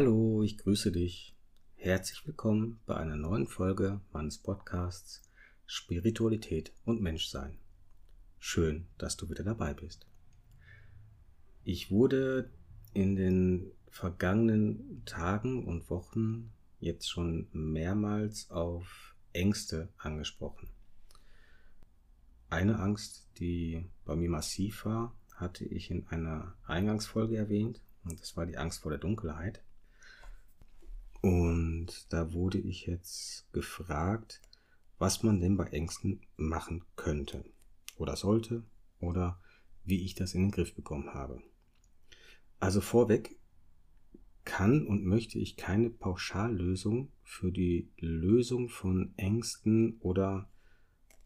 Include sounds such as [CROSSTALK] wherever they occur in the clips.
Hallo, ich grüße dich. Herzlich willkommen bei einer neuen Folge meines Podcasts Spiritualität und Menschsein. Schön, dass du wieder dabei bist. Ich wurde in den vergangenen Tagen und Wochen jetzt schon mehrmals auf Ängste angesprochen. Eine Angst, die bei mir massiv war, hatte ich in einer Eingangsfolge erwähnt, und das war die Angst vor der Dunkelheit. Und da wurde ich jetzt gefragt, was man denn bei Ängsten machen könnte oder sollte oder wie ich das in den Griff bekommen habe. Also vorweg kann und möchte ich keine Pauschallösung für die Lösung von Ängsten oder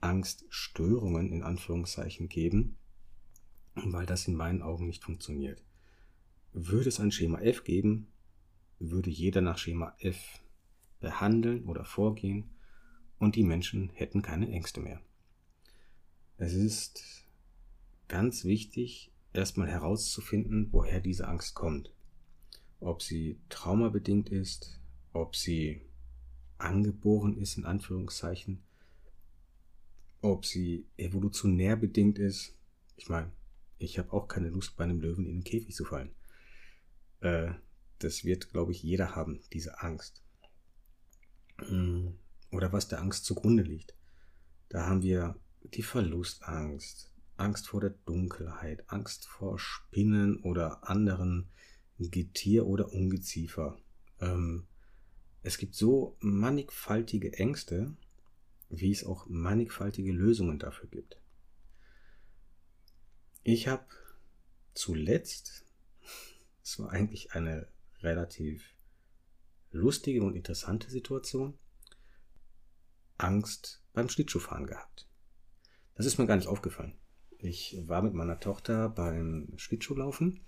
Angststörungen in Anführungszeichen geben, weil das in meinen Augen nicht funktioniert. Würde es ein Schema F geben, würde jeder nach Schema F behandeln oder vorgehen und die Menschen hätten keine Ängste mehr. Es ist ganz wichtig, erstmal herauszufinden, woher diese Angst kommt. Ob sie traumabedingt ist, ob sie angeboren ist, in Anführungszeichen, ob sie evolutionär bedingt ist. Ich meine, ich habe auch keine Lust, bei einem Löwen in den Käfig zu fallen. Äh, das wird, glaube ich, jeder haben, diese Angst. Mm, oder was der Angst zugrunde liegt. Da haben wir die Verlustangst, Angst vor der Dunkelheit, Angst vor Spinnen oder anderen Getier oder Ungeziefer. Ähm, es gibt so mannigfaltige Ängste, wie es auch mannigfaltige Lösungen dafür gibt. Ich habe zuletzt, [LAUGHS] es war eigentlich eine relativ lustige und interessante Situation. Angst beim Schlittschuhfahren gehabt. Das ist mir gar nicht aufgefallen. Ich war mit meiner Tochter beim Schlittschuhlaufen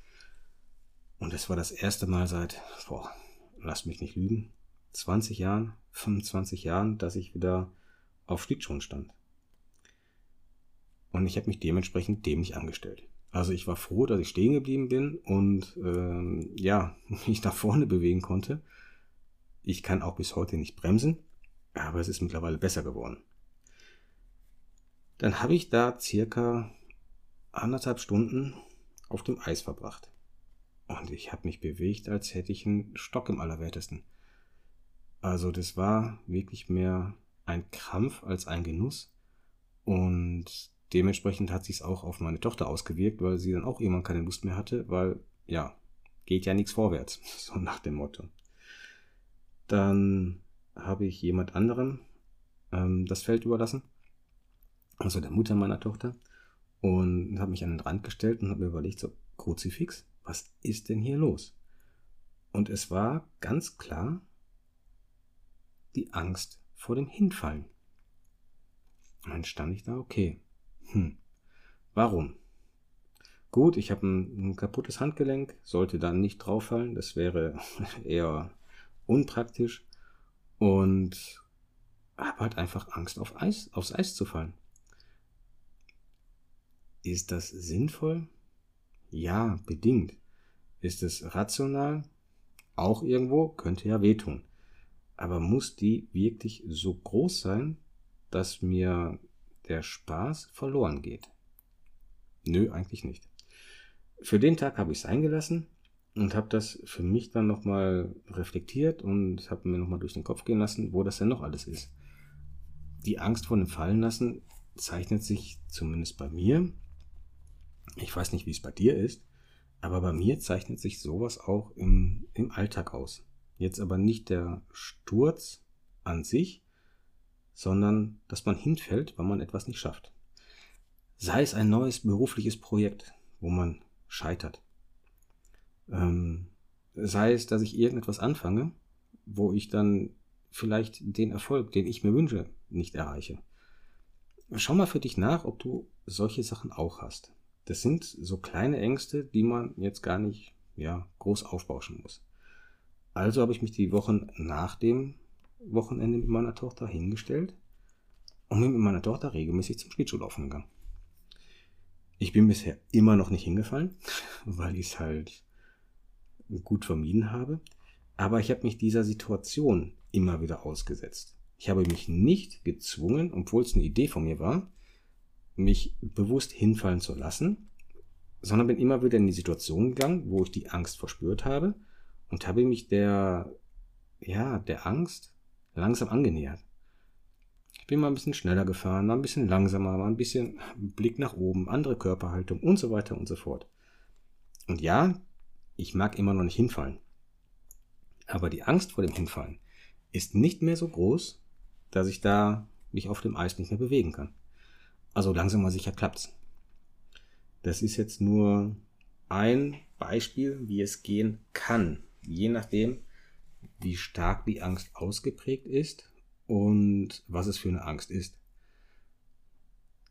und es war das erste Mal seit, boah, lass mich nicht lügen, 20 Jahren, 25 Jahren, dass ich wieder auf Schlittschuhen stand. Und ich habe mich dementsprechend dämlich angestellt. Also ich war froh, dass ich stehen geblieben bin und ähm, ja, [LAUGHS] mich nach vorne bewegen konnte. Ich kann auch bis heute nicht bremsen, aber es ist mittlerweile besser geworden. Dann habe ich da circa anderthalb Stunden auf dem Eis verbracht. Und ich habe mich bewegt, als hätte ich einen Stock im Allerwertesten. Also das war wirklich mehr ein Krampf als ein Genuss. Und dementsprechend hat sich es auch auf meine Tochter ausgewirkt, weil sie dann auch irgendwann keine Lust mehr hatte, weil ja, geht ja nichts vorwärts, [LAUGHS] so nach dem Motto. Dann habe ich jemand anderem ähm, das Feld überlassen, also der Mutter meiner Tochter, und habe mich an den Rand gestellt und habe mir überlegt, so Kruzifix, was ist denn hier los? Und es war ganz klar die Angst vor dem Hinfallen. Und dann stand ich da, okay, hm. Warum? Gut, ich habe ein, ein, kaputtes Handgelenk, sollte dann nicht drauffallen, das wäre [LAUGHS] eher unpraktisch und habe halt einfach Angst auf Eis, aufs Eis zu fallen. Ist das sinnvoll? Ja, bedingt. Ist es rational? Auch irgendwo, könnte ja wehtun. Aber muss die wirklich so groß sein, dass mir der Spaß verloren geht. Nö, eigentlich nicht. Für den Tag habe ich es eingelassen und habe das für mich dann nochmal reflektiert und habe mir nochmal durch den Kopf gehen lassen, wo das denn noch alles ist. Die Angst vor dem Fallenlassen zeichnet sich zumindest bei mir, ich weiß nicht, wie es bei dir ist, aber bei mir zeichnet sich sowas auch im, im Alltag aus. Jetzt aber nicht der Sturz an sich, sondern dass man hinfällt, weil man etwas nicht schafft. Sei es ein neues berufliches Projekt, wo man scheitert. Ähm, sei es, dass ich irgendetwas anfange, wo ich dann vielleicht den Erfolg, den ich mir wünsche, nicht erreiche. Schau mal für dich nach, ob du solche Sachen auch hast. Das sind so kleine Ängste, die man jetzt gar nicht ja, groß aufbauschen muss. Also habe ich mich die Wochen nach dem Wochenende mit meiner Tochter hingestellt und bin mit meiner Tochter regelmäßig zum Schlittschuhlaufen gegangen. Ich bin bisher immer noch nicht hingefallen, [LAUGHS] weil ich es halt gut vermieden habe. Aber ich habe mich dieser Situation immer wieder ausgesetzt. Ich habe mich nicht gezwungen, obwohl es eine Idee von mir war, mich bewusst hinfallen zu lassen, sondern bin immer wieder in die Situation gegangen, wo ich die Angst verspürt habe und habe mich der, ja, der Angst langsam angenähert. Ich bin mal ein bisschen schneller gefahren, mal ein bisschen langsamer, mal ein bisschen Blick nach oben, andere Körperhaltung und so weiter und so fort. Und ja, ich mag immer noch nicht hinfallen. Aber die Angst vor dem Hinfallen ist nicht mehr so groß, dass ich da mich auf dem Eis nicht mehr bewegen kann. Also langsam mal sicher klappt's. Das ist jetzt nur ein Beispiel, wie es gehen kann. Je nachdem, wie stark die Angst ausgeprägt ist und was es für eine Angst ist.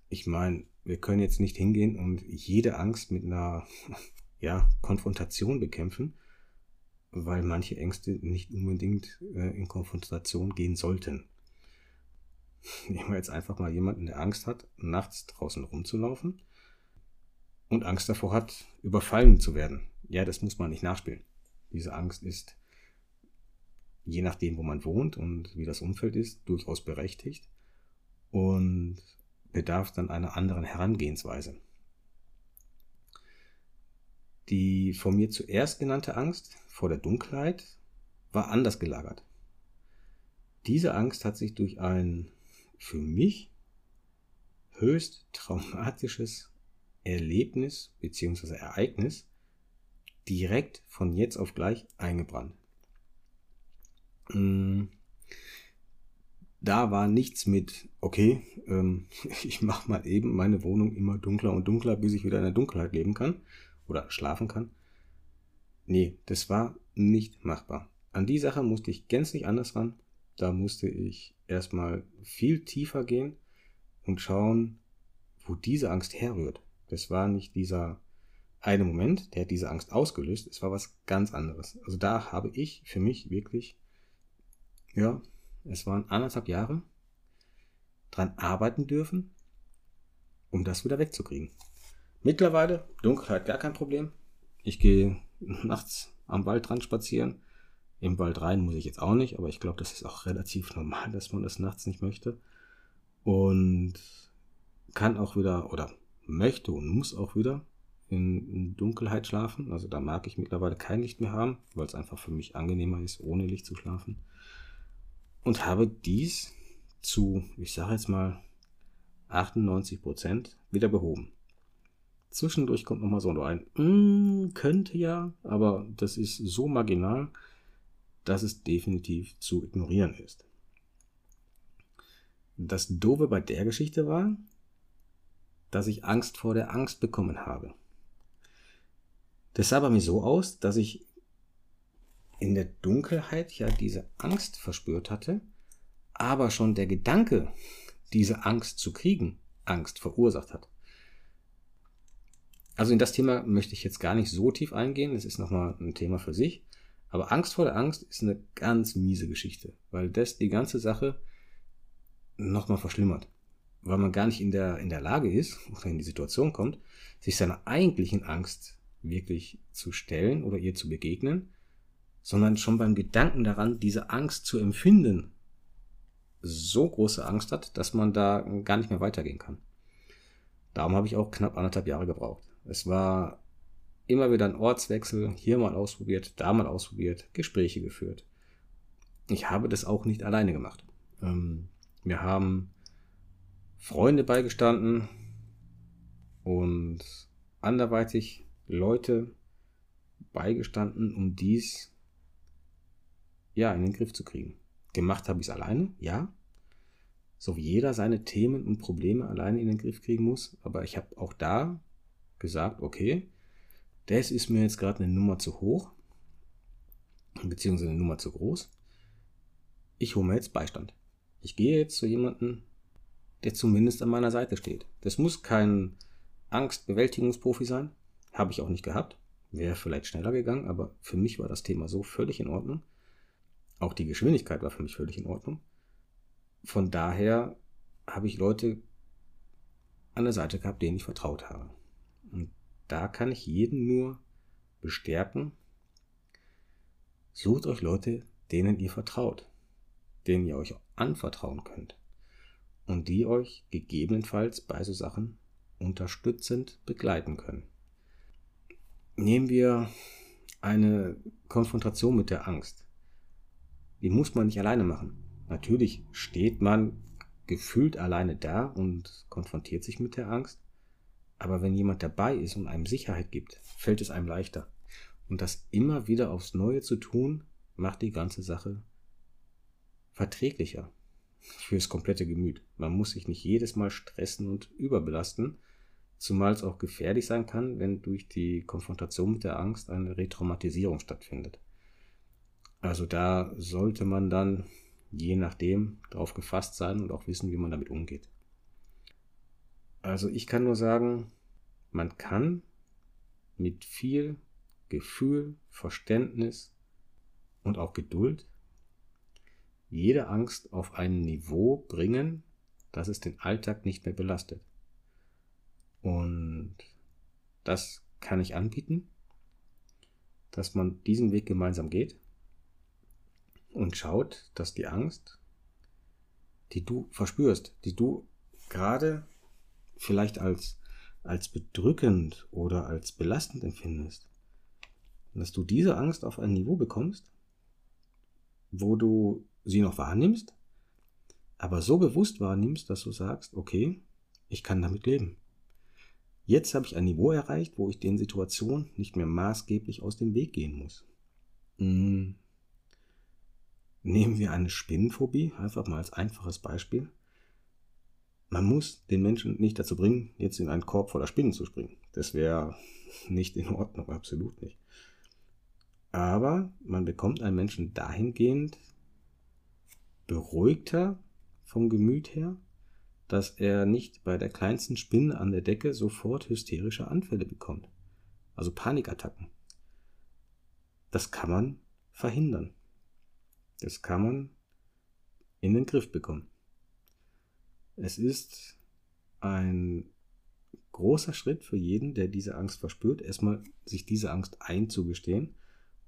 Ich meine, wir können jetzt nicht hingehen und jede Angst mit einer [LAUGHS] ja, Konfrontation bekämpfen, weil manche Ängste nicht unbedingt äh, in Konfrontation gehen sollten. [LAUGHS] Nehmen wir jetzt einfach mal jemanden, der Angst hat, nachts draußen rumzulaufen und Angst davor hat, überfallen zu werden. Ja, das muss man nicht nachspielen. Diese Angst ist, je nachdem, wo man wohnt und wie das Umfeld ist, durchaus berechtigt und bedarf dann einer anderen Herangehensweise. Die von mir zuerst genannte Angst vor der Dunkelheit war anders gelagert. Diese Angst hat sich durch ein für mich höchst traumatisches Erlebnis bzw. Ereignis direkt von jetzt auf gleich eingebrannt. Mm. Da war nichts mit, okay, ähm, [LAUGHS] ich mache mal eben meine Wohnung immer dunkler und dunkler, bis ich wieder in der Dunkelheit leben kann oder schlafen kann. Nee, das war nicht machbar. An die Sache musste ich gänzlich anders ran. Da musste ich erstmal viel tiefer gehen und schauen, wo diese Angst herrührt. Das war nicht dieser eine Moment, der hat diese Angst ausgelöst. Es war was ganz anderes. Also da habe ich für mich wirklich, ja, es waren anderthalb Jahre dran arbeiten dürfen, um das wieder wegzukriegen. Mittlerweile, Dunkelheit gar kein Problem. Ich gehe [LAUGHS] nachts am Waldrand spazieren. Im Wald rein muss ich jetzt auch nicht, aber ich glaube, das ist auch relativ normal, dass man das nachts nicht möchte. Und kann auch wieder oder möchte und muss auch wieder in, Dunkelheit schlafen. Also da mag ich mittlerweile kein Licht mehr haben, weil es einfach für mich angenehmer ist, ohne Licht zu schlafen. Und habe dies zu, ich sage jetzt mal, 98 Prozent wieder behoben. Zwischendurch kommt nochmal so ein, mm, könnte ja, aber das ist so marginal, dass es definitiv zu ignorieren ist. Das Doofe bei der Geschichte war, dass ich Angst vor der Angst bekommen habe. Das sah bei mir so aus, dass ich in der Dunkelheit ja diese Angst verspürt hatte, aber schon der Gedanke, diese Angst zu kriegen, Angst verursacht hat. Also in das Thema möchte ich jetzt gar nicht so tief eingehen, das ist nochmal ein Thema für sich. Aber Angst vor der Angst ist eine ganz miese Geschichte, weil das die ganze Sache nochmal verschlimmert. Weil man gar nicht in der, in der Lage ist oder in die Situation kommt, sich seiner eigentlichen Angst wirklich zu stellen oder ihr zu begegnen, sondern schon beim Gedanken daran, diese Angst zu empfinden, so große Angst hat, dass man da gar nicht mehr weitergehen kann. Darum habe ich auch knapp anderthalb Jahre gebraucht. Es war immer wieder ein Ortswechsel, hier mal ausprobiert, da mal ausprobiert, Gespräche geführt. Ich habe das auch nicht alleine gemacht. Ähm, wir haben Freunde beigestanden und anderweitig Leute beigestanden, um dies ja in den Griff zu kriegen. Gemacht habe ich es alleine, ja. So wie jeder seine Themen und Probleme alleine in den Griff kriegen muss. Aber ich habe auch da gesagt, okay, das ist mir jetzt gerade eine Nummer zu hoch, beziehungsweise eine Nummer zu groß. Ich hole mir jetzt Beistand. Ich gehe jetzt zu jemandem, der zumindest an meiner Seite steht. Das muss kein Angstbewältigungsprofi sein. Habe ich auch nicht gehabt. Wäre vielleicht schneller gegangen, aber für mich war das Thema so völlig in Ordnung. Auch die Geschwindigkeit war für mich völlig in Ordnung. Von daher habe ich Leute an der Seite gehabt, denen ich vertraut habe. Und da kann ich jeden nur bestärken, Sucht euch Leute, denen ihr vertraut, denen ihr euch anvertrauen könnt und die euch gegebenenfalls bei so Sachen unterstützend begleiten können. Nehmen wir eine Konfrontation mit der Angst. Die muss man nicht alleine machen. Natürlich steht man gefühlt alleine da und konfrontiert sich mit der Angst. Aber wenn jemand dabei ist und einem Sicherheit gibt, fällt es einem leichter. Und das immer wieder aufs Neue zu tun, macht die ganze Sache verträglicher fürs komplette Gemüt. Man muss sich nicht jedes Mal stressen und überbelasten, zumal es auch gefährlich sein kann, wenn durch die Konfrontation mit der Angst eine Retraumatisierung stattfindet. Also da sollte man dann je nachdem darauf gefasst sein und auch wissen, wie man damit umgeht. Also ich kann nur sagen, man kann mit viel Gefühl, Verständnis und auch Geduld jede Angst auf ein Niveau bringen, dass es den Alltag nicht mehr belastet. Und das kann ich anbieten, dass man diesen Weg gemeinsam geht und schaut, dass die Angst, die du verspürst, die du gerade vielleicht als, als bedrückend oder als belastend empfindest, dass du diese Angst auf ein Niveau bekommst, wo du sie noch wahrnimmst, aber so bewusst wahrnimmst, dass du sagst, okay, ich kann damit leben. Jetzt habe ich ein Niveau erreicht, wo ich den Situationen nicht mehr maßgeblich aus dem Weg gehen muss. Hm. Nehmen wir eine Spinnenphobie, einfach mal als einfaches Beispiel. Man muss den Menschen nicht dazu bringen, jetzt in einen Korb voller Spinnen zu springen. Das wäre [LAUGHS] nicht in Ordnung, absolut nicht. Aber man bekommt einen Menschen dahingehend beruhigter vom Gemüt her, dass er nicht bei der kleinsten Spinne an der Decke sofort hysterische Anfälle bekommt. Also Panikattacken. Das kann man verhindern. Das kann man in den Griff bekommen. Es ist ein großer Schritt für jeden, der diese Angst verspürt, erstmal sich diese Angst einzugestehen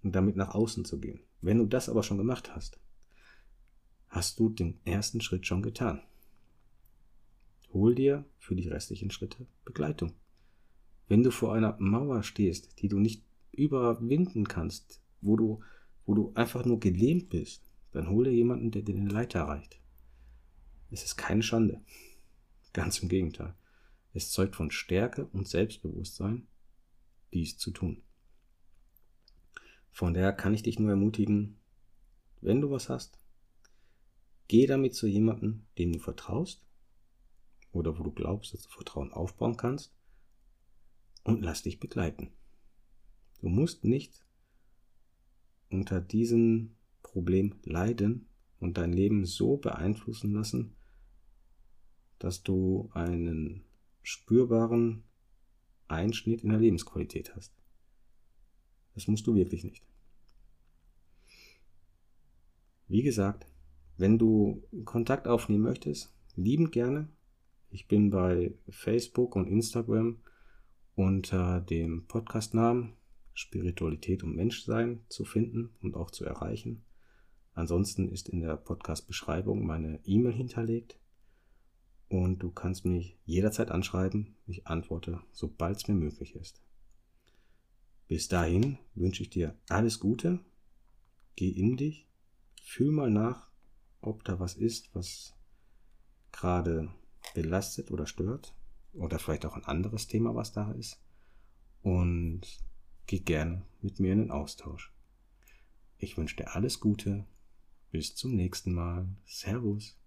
und damit nach außen zu gehen. Wenn du das aber schon gemacht hast, hast du den ersten Schritt schon getan. Hol dir für die restlichen Schritte Begleitung. Wenn du vor einer Mauer stehst, die du nicht überwinden kannst, wo du, wo du einfach nur gelähmt bist, dann hol dir jemanden, der dir eine Leiter reicht. Es ist keine Schande. Ganz im Gegenteil. Es zeugt von Stärke und Selbstbewusstsein, dies zu tun. Von daher kann ich dich nur ermutigen, wenn du was hast, geh damit zu jemandem, dem du vertraust oder wo du glaubst, dass du Vertrauen aufbauen kannst und lass dich begleiten. Du musst nicht unter diesem Problem leiden und dein Leben so beeinflussen lassen, dass du einen spürbaren Einschnitt in der Lebensqualität hast. Das musst du wirklich nicht. Wie gesagt, wenn du Kontakt aufnehmen möchtest, liebend gerne ich bin bei Facebook und Instagram unter dem Podcastnamen Spiritualität und Menschsein zu finden und auch zu erreichen. Ansonsten ist in der Podcast-Beschreibung meine E-Mail hinterlegt und du kannst mich jederzeit anschreiben. Ich antworte, sobald es mir möglich ist. Bis dahin wünsche ich dir alles Gute. Geh in dich. Fühl mal nach, ob da was ist, was gerade belastet oder stört. Oder vielleicht auch ein anderes Thema, was da ist. Und geh gerne mit mir in den Austausch. Ich wünsche dir alles Gute. Bis zum nächsten Mal. Servus.